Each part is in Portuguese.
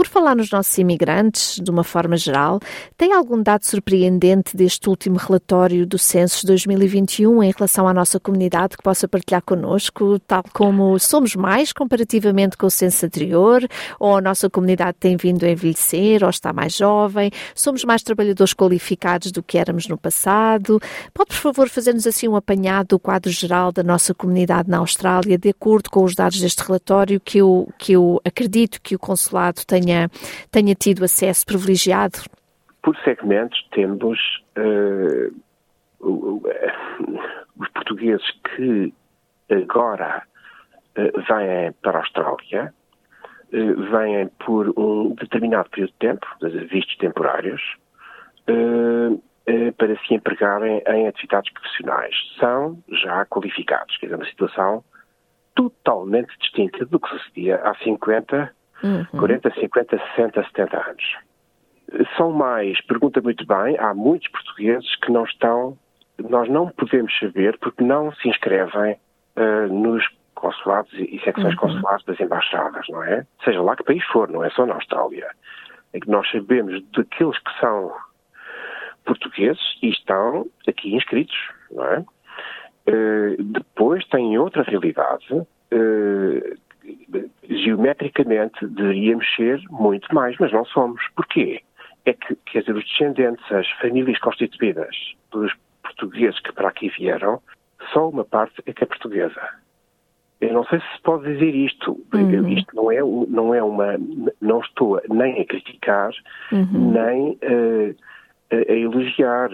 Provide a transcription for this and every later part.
Por falar nos nossos imigrantes, de uma forma geral, tem algum dado surpreendente deste último relatório do Censo 2021 em relação à nossa comunidade que possa partilhar connosco, tal como somos mais comparativamente com o censo anterior, ou a nossa comunidade tem vindo a envelhecer, ou está mais jovem, somos mais trabalhadores qualificados do que éramos no passado? Pode, por favor, fazer-nos assim um apanhado do quadro geral da nossa comunidade na Austrália, de acordo com os dados deste relatório, que eu, que eu acredito que o Consulado tenha tenha, tenha tido acesso privilegiado? Por segmentos, temos uh, os portugueses que agora uh, vêm para a Austrália, uh, vêm por um determinado período de tempo, vistos temporários, para se empregarem em atividades profissionais. São já qualificados, quer dizer, uma situação totalmente distinta do que sucedia há 50 Uhum. 40, 50, 60, 70 anos. São mais, pergunta muito bem, há muitos portugueses que não estão, nós não podemos saber porque não se inscrevem uh, nos consulados e secções uhum. consulares das embaixadas, não é? Seja lá que país for, não é só na Austrália. É que nós sabemos daqueles que são portugueses e estão aqui inscritos, não é? Uh, depois tem outra realidade uh, geometricamente deveríamos ser muito mais, mas não somos. Porquê? É que, quer dizer, os descendentes, as famílias constituídas dos portugueses que para aqui vieram, só uma parte é que é portuguesa. Eu não sei se se pode dizer isto. Uhum. Isto não é, não é uma. Não estou nem a criticar, uhum. nem uh, a, a elogiar.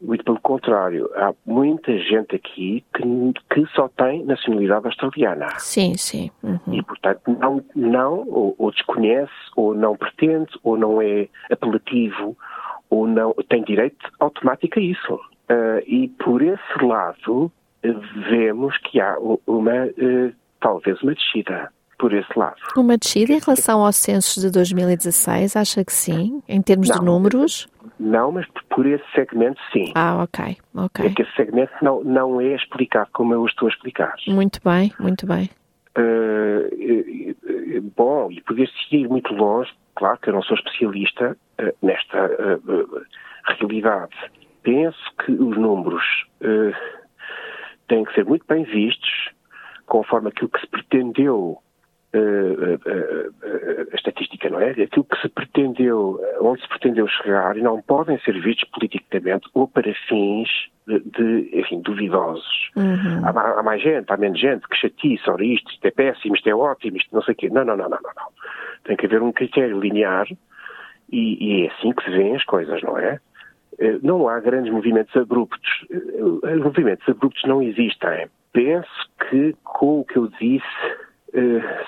Muito pelo contrário, há muita gente aqui que, que só tem nacionalidade australiana. Sim, sim. Uhum. E, portanto, não, não ou, ou, desconhece, ou não pretende, ou não é apelativo, ou não tem direito automático a isso. Uh, e por esse lado, vemos que há uma, uh, talvez uma descida por esse lado. Uma descida em relação aos censos de 2016, acha que sim, em termos não, de números? Não, mas por esse segmento sim. Ah, ok, ok. É que esse segmento não, não é explicado como eu estou a explicar. Muito bem, muito bem. Uh, bom, e poder-se ir muito longe, claro que eu não sou especialista uh, nesta uh, realidade. Penso que os números têm que ser muito bem vistos, conforme aquilo que se pretendeu a estatística, não é? Aquilo que se pretendeu, onde se pretendeu chegar, e não podem ser vistos politicamente ou para fins de, de enfim, duvidosos. Uhum. Há, há, mais gente, há menos gente que chatice, ora isto, isto é péssimo, isto é ótimo, isto não sei o quê. Não, não, não, não, não. Tem que haver um critério linear e, e é assim que se vêem as coisas, não é? Eh, não há grandes movimentos abruptos. Eh, os movimentos abruptos não existem. Penso que com o que eu disse eh,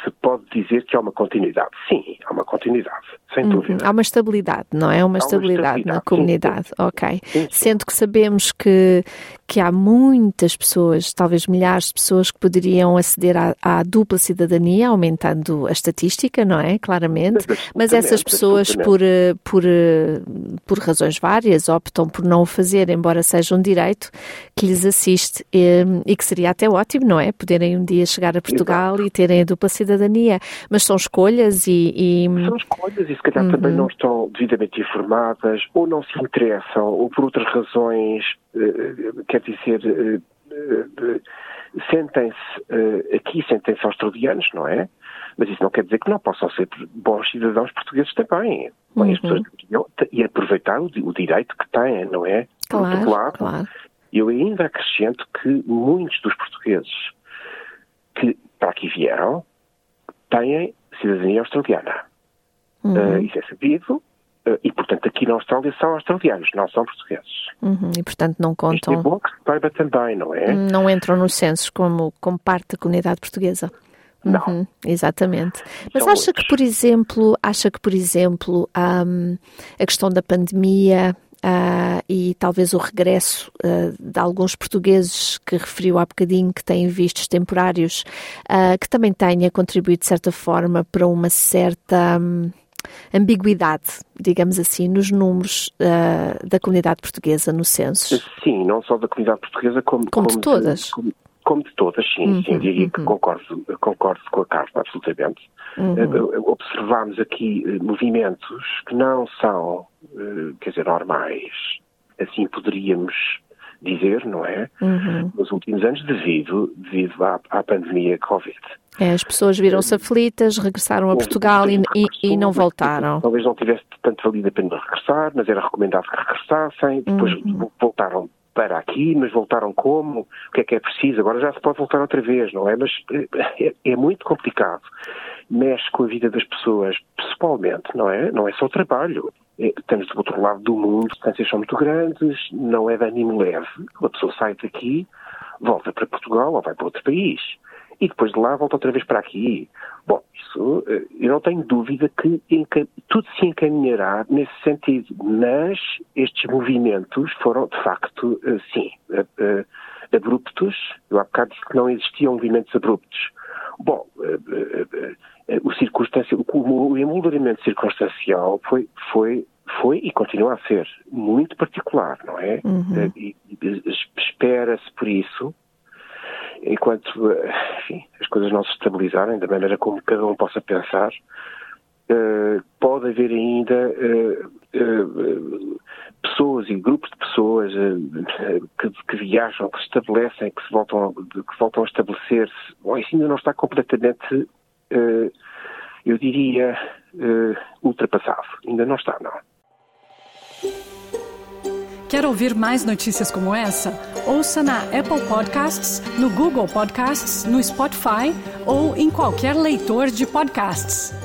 se pode dizer que há uma continuidade. Sim, há uma continuidade, sem uhum. dúvida. Há uma estabilidade, não é? Há uma, estabilidade, estabilidade, na comunidade, sim, sim. ok. Sim, Sendo que sabemos que, que há muitas pessoas, talvez milhares de pessoas que poderiam aceder à, à dupla cidadania, aumentando a estatística, não é? Claramente. Mas essas pessoas, por, por, por razões várias, optam por não o fazer, embora seja um direito que lhes assiste e, e que seria até ótimo, não é? Poderem um dia chegar a Portugal Exato. e ter terem a dupla cidadania, mas são escolhas e... e... São escolhas e se calhar uhum. também não estão devidamente informadas ou não se interessam ou por outras razões, uh, quer dizer, uh, sentem-se, aqui sentem-se australianos, não é? Mas isso não quer dizer que não possam ser bons cidadãos portugueses também. Uhum. As pessoas e aproveitar o, direito que têm, não é? Claro, Por outro lado, claro. eu ainda acrescento que muitos dos portugueses que para aqui vieram têm cidadania australiana. Uhum. Uh, isso é sabido. Uh, e, portanto, aqui na Austrália são australianos, não são portugueses. Uhum. E, portanto, não contam. Isto é bom que se saiba também, não é? Não entram nos censos como, como parte da comunidade portuguesa. Não. Uhum, exatamente. Mas São acha muitos. que, por exemplo, acha que, por exemplo, um, a questão da pandemia uh, e talvez o regresso uh, de alguns portugueses que referiu há bocadinho que têm vistos temporários, uh, que também tenha contribuído de certa forma para uma certa. Um, ambiguidade, digamos assim, nos números uh, da comunidade portuguesa no censo? Sim, não só da comunidade portuguesa, como, como, como de todas. Como, como, de todas, sim, uhum, sim, diria uhum. que concordo, concordo com a Carla, absolutamente. Uhum. observamos aqui movimentos que não são, quer dizer, normais, assim poderíamos dizer, não é? Uhum. Nos últimos anos, devido, devido à, à pandemia Covid. É, as pessoas viram-se aflitas, regressaram a Portugal e, e, e, não voltaram. Talvez não tivesse tanto valido a pena regressar, mas era recomendado que regressassem. Depois uhum. voltaram para aqui, mas voltaram como? O que é que é preciso? Agora já se pode voltar outra vez, não é? Mas é, é muito complicado. Mexe com a vida das pessoas, pessoalmente, não é? Não é só trabalho. Estamos do outro lado do mundo, as distâncias são muito grandes, não é de ânimo leve. A pessoa sai daqui, volta para Portugal ou vai para outro país. E depois de lá volta outra vez para aqui. Bom, isso, eh, eu não tenho dúvida que tudo se encaminhará nesse sentido. Mas estes movimentos foram, de facto, eh, sim, eh, abruptos. Eu há bocado disse que não existiam movimentos abruptos. Bom, o, circunstância, o emolduramento circunstancial foi, foi, foi e continua a ser muito particular, não é? Uhum. Espera-se por isso, enquanto enfim, as coisas não se estabilizarem da maneira como cada um possa pensar, pode haver ainda pessoas e grupos de pessoas que, que, viajam, que se estabelecem, que se voltam, que voltam a estabelecer-se. Isso ainda não está completamente eu diria, uh, ultrapassado. Ainda não está, não. Quer ouvir mais notícias como essa? Ouça na Apple Podcasts, no Google Podcasts, no Spotify ou em qualquer leitor de podcasts.